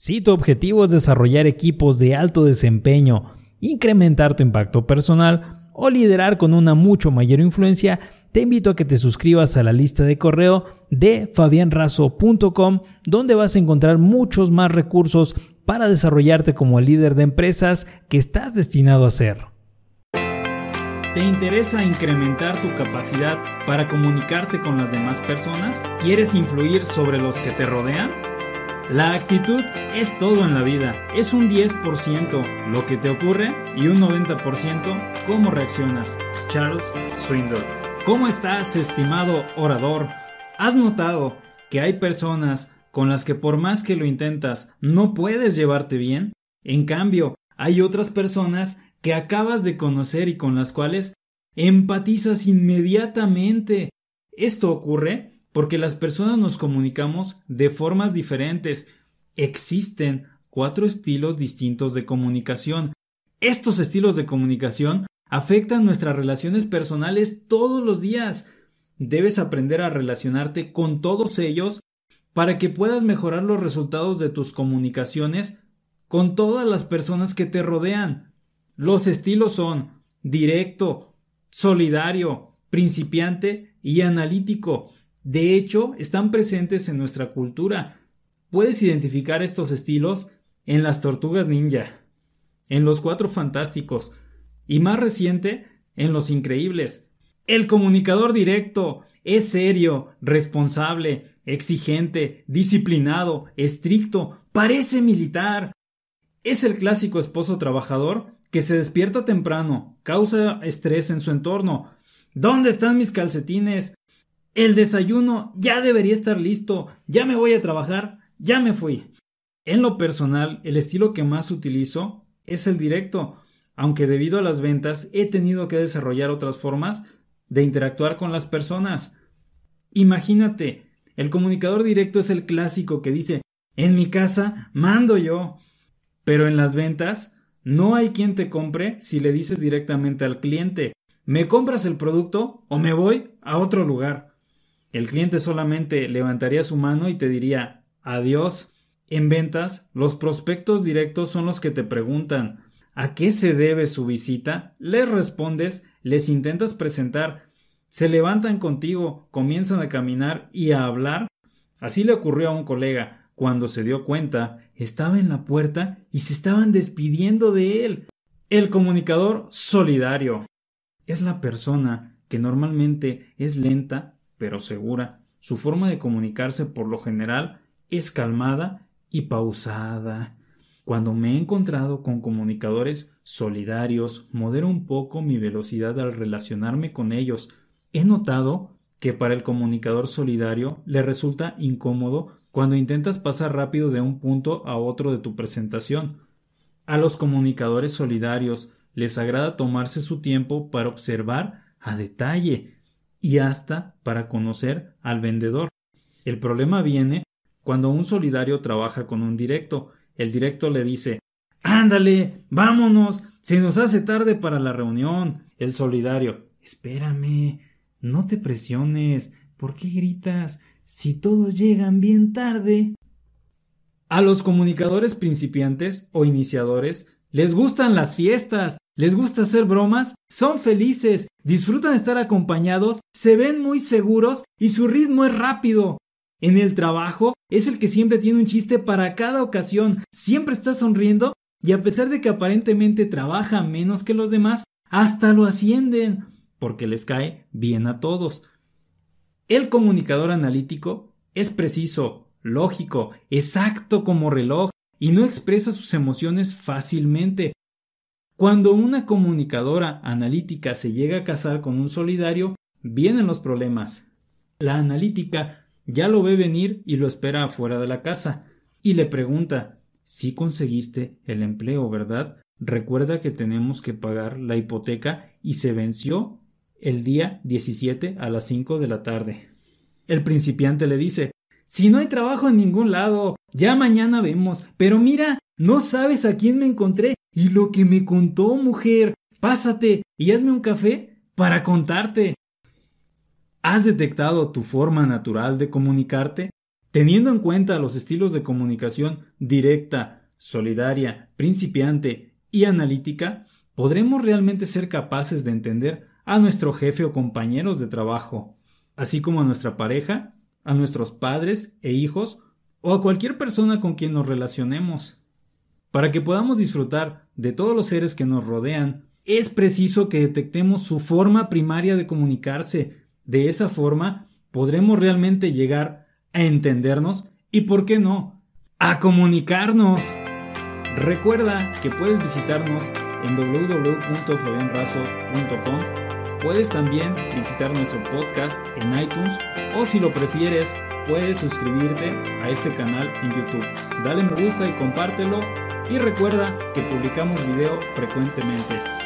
Si tu objetivo es desarrollar equipos de alto desempeño, incrementar tu impacto personal o liderar con una mucho mayor influencia, te invito a que te suscribas a la lista de correo de fabianrazo.com, donde vas a encontrar muchos más recursos para desarrollarte como el líder de empresas que estás destinado a ser. ¿Te interesa incrementar tu capacidad para comunicarte con las demás personas? ¿Quieres influir sobre los que te rodean? La actitud es todo en la vida. Es un 10% lo que te ocurre y un 90% cómo reaccionas. Charles Swindoll. ¿Cómo estás, estimado orador? ¿Has notado que hay personas con las que por más que lo intentas no puedes llevarte bien? En cambio, hay otras personas que acabas de conocer y con las cuales empatizas inmediatamente. Esto ocurre porque las personas nos comunicamos de formas diferentes. Existen cuatro estilos distintos de comunicación. Estos estilos de comunicación afectan nuestras relaciones personales todos los días. Debes aprender a relacionarte con todos ellos para que puedas mejorar los resultados de tus comunicaciones con todas las personas que te rodean. Los estilos son directo, solidario, principiante y analítico. De hecho, están presentes en nuestra cultura. Puedes identificar estos estilos en las tortugas ninja, en los cuatro fantásticos y más reciente en los increíbles. El comunicador directo es serio, responsable, exigente, disciplinado, estricto, parece militar. Es el clásico esposo trabajador que se despierta temprano, causa estrés en su entorno. ¿Dónde están mis calcetines? El desayuno ya debería estar listo, ya me voy a trabajar, ya me fui. En lo personal, el estilo que más utilizo es el directo, aunque debido a las ventas he tenido que desarrollar otras formas de interactuar con las personas. Imagínate, el comunicador directo es el clásico que dice en mi casa mando yo. Pero en las ventas no hay quien te compre si le dices directamente al cliente ¿Me compras el producto o me voy a otro lugar? El cliente solamente levantaría su mano y te diría adiós. En ventas, los prospectos directos son los que te preguntan ¿a qué se debe su visita? Les respondes, les intentas presentar, se levantan contigo, comienzan a caminar y a hablar. Así le ocurrió a un colega. Cuando se dio cuenta, estaba en la puerta y se estaban despidiendo de él. El comunicador solidario es la persona que normalmente es lenta pero segura. Su forma de comunicarse por lo general es calmada y pausada. Cuando me he encontrado con comunicadores solidarios, modero un poco mi velocidad al relacionarme con ellos. He notado que para el comunicador solidario le resulta incómodo cuando intentas pasar rápido de un punto a otro de tu presentación. A los comunicadores solidarios les agrada tomarse su tiempo para observar a detalle y hasta para conocer al vendedor. El problema viene cuando un solidario trabaja con un directo. El directo le dice Ándale, vámonos, se nos hace tarde para la reunión. El solidario Espérame, no te presiones. ¿Por qué gritas? Si todos llegan bien tarde. A los comunicadores principiantes o iniciadores les gustan las fiestas, les gusta hacer bromas, son felices, disfrutan estar acompañados, se ven muy seguros y su ritmo es rápido. En el trabajo es el que siempre tiene un chiste para cada ocasión, siempre está sonriendo y a pesar de que aparentemente trabaja menos que los demás, hasta lo ascienden, porque les cae bien a todos. El comunicador analítico es preciso, lógico, exacto como reloj, y no expresa sus emociones fácilmente. Cuando una comunicadora analítica se llega a casar con un solidario, vienen los problemas. La analítica ya lo ve venir y lo espera afuera de la casa, y le pregunta si conseguiste el empleo, ¿verdad? Recuerda que tenemos que pagar la hipoteca y se venció el día 17 a las 5 de la tarde. El principiante le dice si no hay trabajo en ningún lado, ya mañana vemos. Pero mira, no sabes a quién me encontré y lo que me contó, mujer. Pásate y hazme un café para contarte. ¿Has detectado tu forma natural de comunicarte? Teniendo en cuenta los estilos de comunicación directa, solidaria, principiante y analítica, podremos realmente ser capaces de entender a nuestro jefe o compañeros de trabajo, así como a nuestra pareja, a nuestros padres e hijos o a cualquier persona con quien nos relacionemos. Para que podamos disfrutar de todos los seres que nos rodean, es preciso que detectemos su forma primaria de comunicarse. De esa forma podremos realmente llegar a entendernos y, ¿por qué no?, a comunicarnos. Recuerda que puedes visitarnos en www.fabianrazo.com. Puedes también visitar nuestro podcast en iTunes o si lo prefieres, puedes suscribirte a este canal en YouTube. Dale me gusta y compártelo y recuerda que publicamos video frecuentemente.